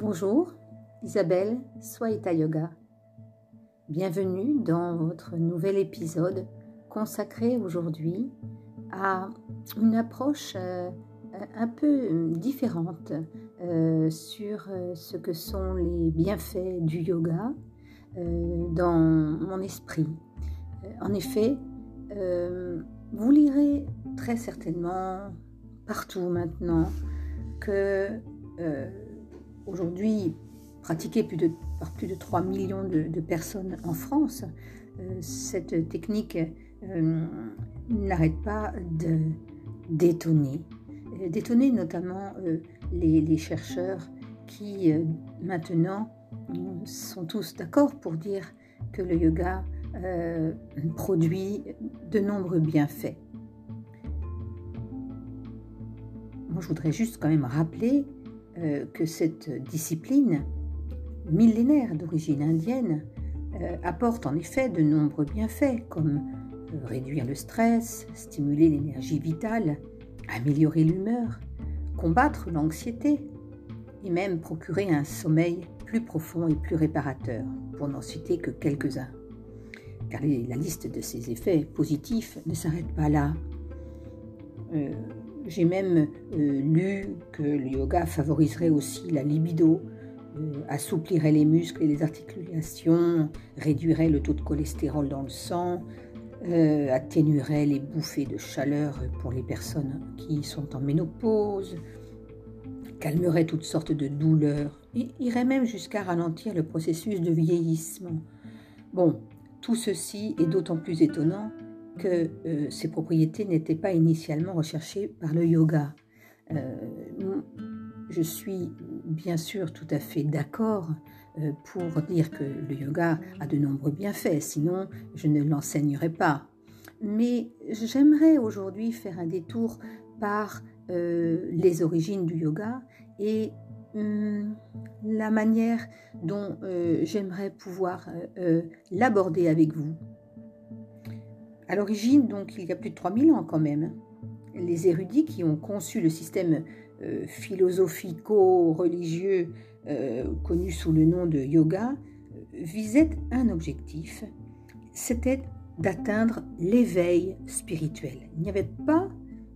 Bonjour, Isabelle Swaita Yoga. Bienvenue dans votre nouvel épisode consacré aujourd'hui à une approche euh, un peu différente euh, sur euh, ce que sont les bienfaits du yoga dans mon esprit. En effet, vous lirez très certainement partout maintenant que aujourd'hui pratiquée par plus de 3 millions de, personnes en France, euh, cette technique euh, n'arrête pas de d'étonner. Euh, d'étonner notamment les, chercheurs qui maintenant sont tous d'accord pour dire que le yoga produit de nombreux bienfaits. Moi, je voudrais juste quand même rappeler euh, que cette discipline, millénaire d'origine indienne, euh, apporte en effet de nombreux bienfaits comme euh, réduire le stress, stimuler l'énergie vitale, améliorer l'humeur, combattre l'anxiété et même procurer un sommeil plus profond et plus réparateur, pour n'en citer que quelques-uns. Car la liste de ces effets positifs ne s'arrête pas là. J'ai même euh, lu que le yoga favoriserait aussi la libido, euh, assouplirait les muscles et les articulations, réduirait le taux de cholestérol dans le sang, euh, atténuerait les bouffées de chaleur pour les personnes qui sont en ménopause, calmerait toutes sortes de douleurs et irait même jusqu'à ralentir le processus de vieillissement. Bon, tout ceci est d'autant plus étonnant que euh, ces propriétés n'étaient pas initialement recherchées par le yoga. Euh, je suis bien sûr tout à fait d'accord euh, pour dire que le yoga a de nombreux bienfaits, sinon je ne l'enseignerai pas. Mais j'aimerais aujourd'hui faire un détour par les origines du yoga et hum, la manière dont j'aimerais pouvoir l'aborder avec vous. À l'origine, donc, il y a plus de 3000 ans quand même, les érudits qui ont conçu le système euh, philosophico-religieux euh, connu sous le nom de yoga euh, visaient un objectif, c'était d'atteindre l'éveil spirituel. Il n'y avait pas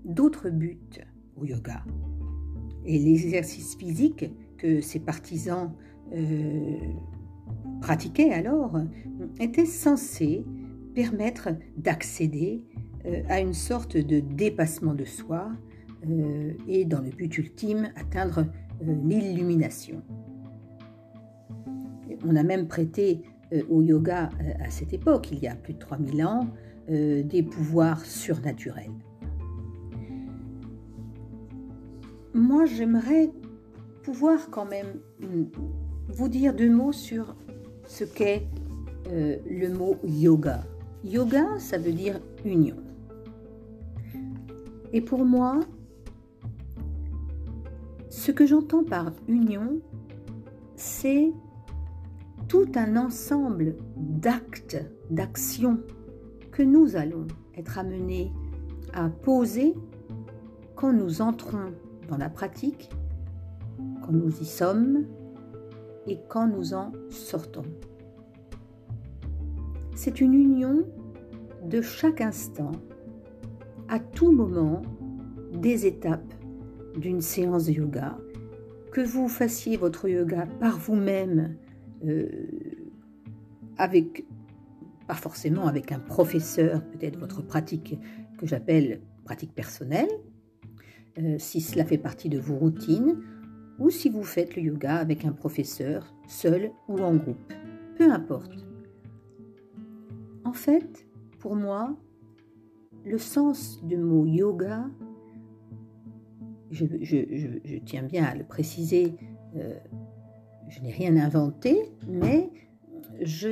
d'autre but au yoga. Et les exercices physiques que ses partisans pratiquaient alors étaient censés permettre d'accéder euh, à une sorte de dépassement de soi euh, et dans le but ultime atteindre euh, l'illumination. On a même prêté au yoga à cette époque, il y a plus de 3000 ans, des pouvoirs surnaturels. Moi, j'aimerais pouvoir quand même vous dire deux mots sur ce qu'est le mot yoga. Yoga, ça veut dire union. Et pour moi, ce que j'entends par union, c'est tout un ensemble d'actes, d'actions que nous allons être amenés à poser quand nous entrons dans la pratique, quand nous y sommes et quand nous en sortons. C'est une union de chaque instant, à tout moment, des étapes d'une séance de yoga. Que vous fassiez votre yoga par vous-même, euh, avec, pas forcément avec un professeur, peut-être votre pratique que j'appelle pratique personnelle, euh, si cela fait partie de vos routines, ou si vous faites le yoga avec un professeur, seul ou en groupe. Peu importe. En fait, pour moi, le sens du mot yoga, je, tiens bien à le préciser, euh, je n'ai rien inventé, mais je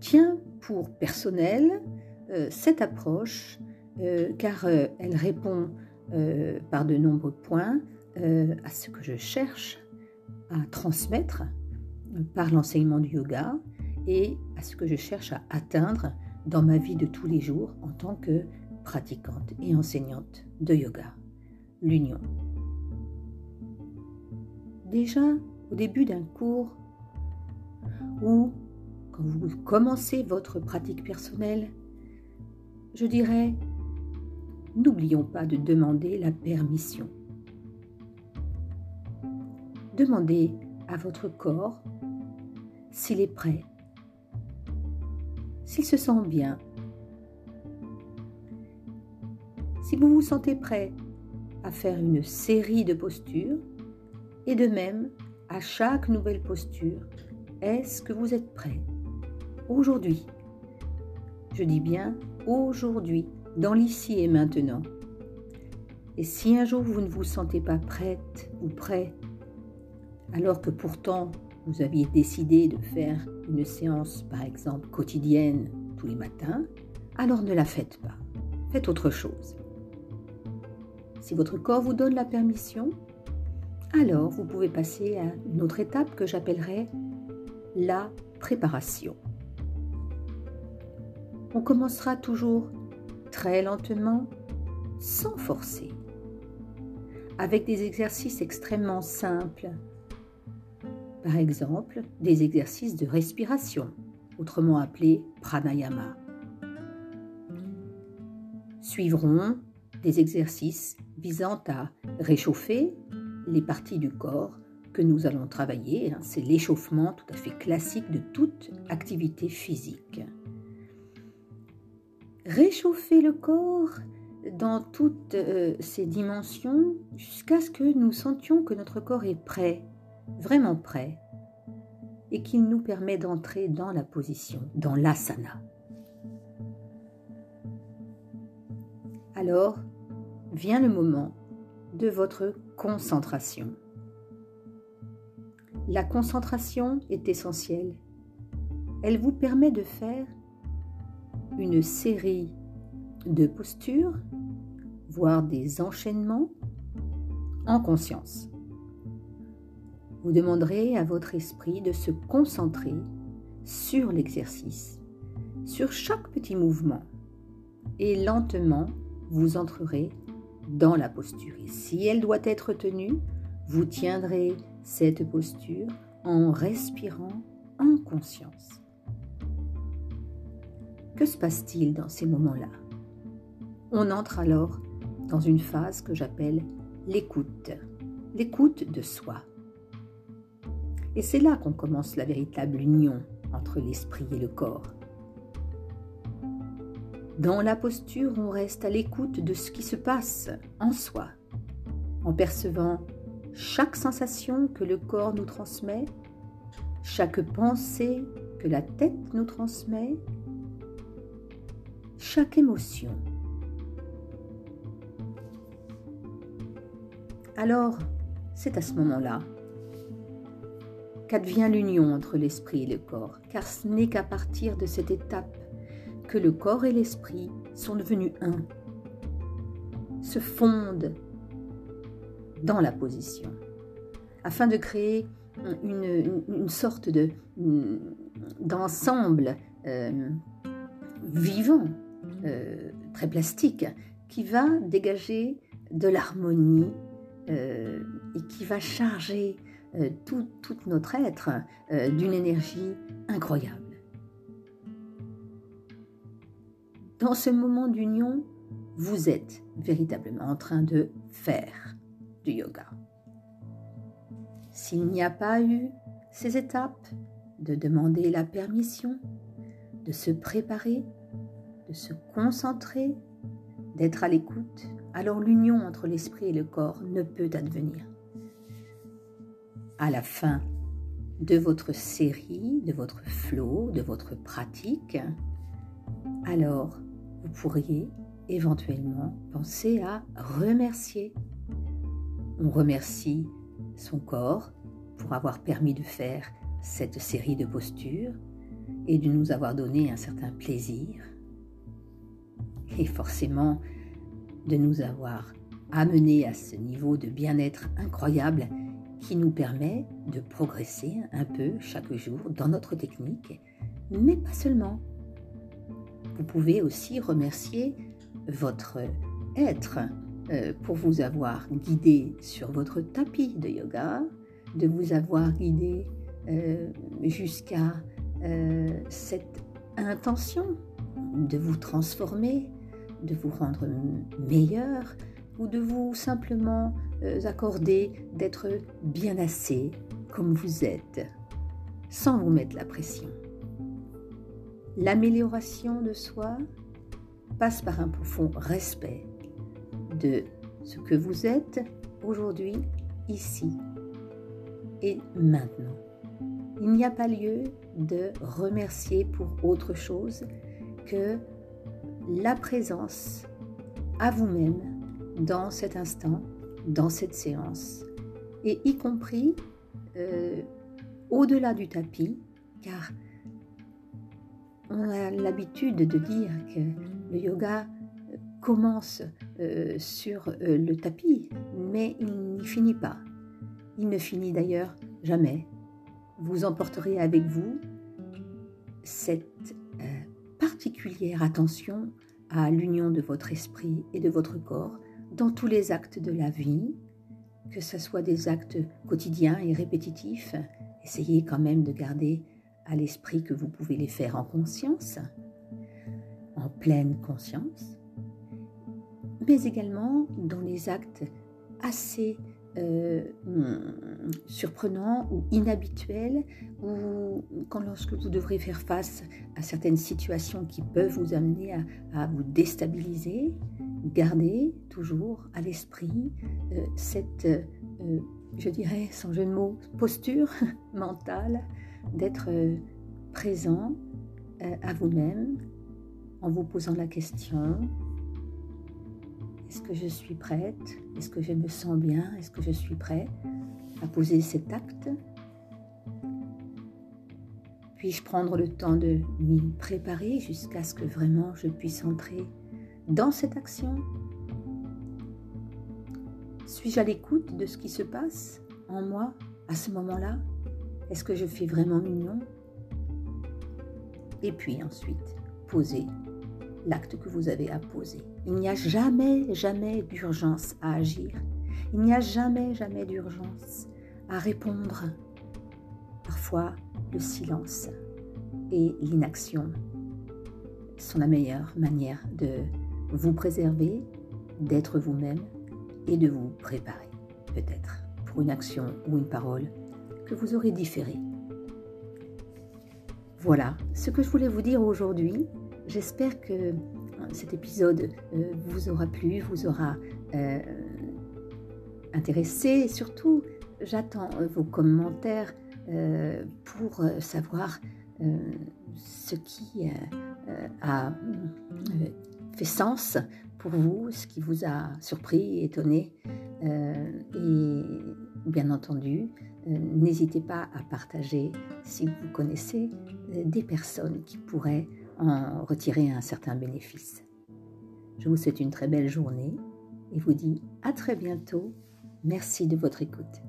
tiens pour personnel euh, cette approche euh, car elle répond par de nombreux points à ce que je cherche à transmettre par l'enseignement du yoga et à ce que je cherche à atteindre dans ma vie de tous les jours en tant que pratiquante et enseignante de yoga, l'union. Déjà, au début d'un cours ou quand vous commencez votre pratique personnelle, je dirais, n'oublions pas de demander la permission. Demandez à votre corps s'il est prêt, s'il se sent bien. Si vous vous sentez prêt à faire une série de postures, et de même, à chaque nouvelle posture, est-ce que vous êtes prêt? Aujourd'hui, je dis bien aujourd'hui, dans l'ici et maintenant. Et si un jour vous ne vous sentez pas prête ou prêt, alors que pourtant vous aviez décidé de faire une séance, par exemple, quotidienne tous les matins, alors ne la faites pas. Faites autre chose. Si votre corps vous donne la permission, alors vous pouvez passer à une autre étape que j'appellerai la préparation. On commencera toujours très lentement, sans forcer, avec des exercices extrêmement simples. Par exemple, des exercices de respiration, autrement appelés pranayama. Suivront des exercices visant à réchauffer les parties du corps que nous allons travailler. Hein. C'est l'échauffement tout à fait classique de toute activité physique. Réchauffer le corps dans toutes euh, ses dimensions jusqu'à ce que nous sentions que notre corps est prêt, vraiment prêt, et qu'il nous permet d'entrer dans la position, dans l'asana. Alors vient le moment de votre concentration. La concentration est essentielle. Elle vous permet de faire une série de postures, voire des enchaînements en conscience. Vous demanderez à votre esprit de se concentrer sur l'exercice, sur chaque petit mouvement, et lentement vous entrerez dans la posture. Et si elle doit être tenue, vous tiendrez cette posture en respirant en conscience. Que se passe-t-il dans ces moments-là? On entre alors dans une phase que j'appelle l'écoute, l'écoute de soi. Et c'est là qu'on commence la véritable union entre l'esprit et le corps. Dans la posture, on reste à l'écoute de ce qui se passe en soi, en percevant chaque sensation que le corps nous transmet, chaque pensée que la tête nous transmet, chaque émotion. Alors, c'est à ce moment-là qu'advient l'union entre l'esprit et le corps, car ce n'est qu'à partir de cette étape que le corps et l'esprit sont devenus un, se fondent dans la position, afin de créer une, sorte de, d'ensemble euh, vivant, euh, très plastique, qui va dégager de l'harmonie euh, et qui va charger tout, tout, notre être d'une énergie incroyable. Dans ce moment d'union, vous êtes véritablement en train de faire du yoga. S'il n'y a pas eu ces étapes, de demander la permission, de se préparer, de se concentrer, d'être à l'écoute, alors l'union entre l'esprit et le corps ne peut advenir. À la fin de votre série, de votre flot, de votre pratique, alors vous pourriez éventuellement penser à remercier. On remercie son corps pour avoir permis de faire cette série de postures et de nous avoir donné un certain plaisir et forcément de nous avoir amené à ce niveau de bien-être incroyable qui nous permet de progresser un peu chaque jour dans notre technique, mais pas seulement. Vous pouvez aussi remercier votre être euh, pour vous avoir guidé sur votre tapis de yoga, de vous avoir guidé jusqu'à cette intention de vous transformer, de vous rendre meilleur ou de vous simplement accorder d'être bien assez comme vous êtes, sans vous mettre la pression. L'amélioration de soi passe par un profond respect de ce que vous êtes aujourd'hui, ici et maintenant. Il n'y a pas lieu de remercier pour autre chose que la présence à vous-même dans cet instant, dans cette séance, et y compris euh, au-delà du tapis, car on a l'habitude de dire que le yoga commence euh, sur euh, le tapis, mais il n'y finit pas. Il ne finit d'ailleurs jamais. Vous emporterez avec vous cette particulière attention à l'union de votre esprit et de votre corps dans tous les actes de la vie, que ce soit des actes quotidiens et répétitifs, essayez quand même de garder à l'esprit que vous pouvez les faire en conscience, en pleine conscience, mais également dans les actes assez euh, surprenants ou inhabituels, ou quand lorsque vous devrez faire face à certaines situations qui peuvent vous amener à vous déstabiliser, gardez toujours à l'esprit euh, cette, euh, je dirais sans jeu de mots, posture mentale d'être euh, présent à vous-même en vous posant la question, est-ce que je suis prête? Est-ce que je me sens bien? Est-ce que je suis prêt à poser cet acte? Puis-je prendre le temps de m'y préparer jusqu'à ce que vraiment je puisse entrer dans cette action? Suis-je à l'écoute de ce qui se passe en moi à ce moment-là? Est-ce que je fais vraiment mignon? Et puis ensuite, poser l'acte que vous avez à poser. Il n'y a jamais, jamais d'urgence à agir. Il n'y a jamais, jamais d'urgence à répondre. Parfois, le silence et l'inaction sont la meilleure manière de vous préserver, d'être vous-même et de vous préparer, peut-être, pour une action ou une parole que vous aurez différée. Voilà ce que je voulais vous dire aujourd'hui. J'espère que euh, cet épisode euh, vous aura plu, vous aura euh, intéressé et surtout, j'attends vos commentaires pour savoir ce qui a fait sens pour vous, ce qui vous a surpris, étonné. Euh, et bien entendu, euh, n'hésitez pas à partager si vous connaissez euh, des personnes qui pourraient en retirer un certain bénéfice. Je vous souhaite une très belle journée et vous dis à très bientôt. Merci de votre écoute.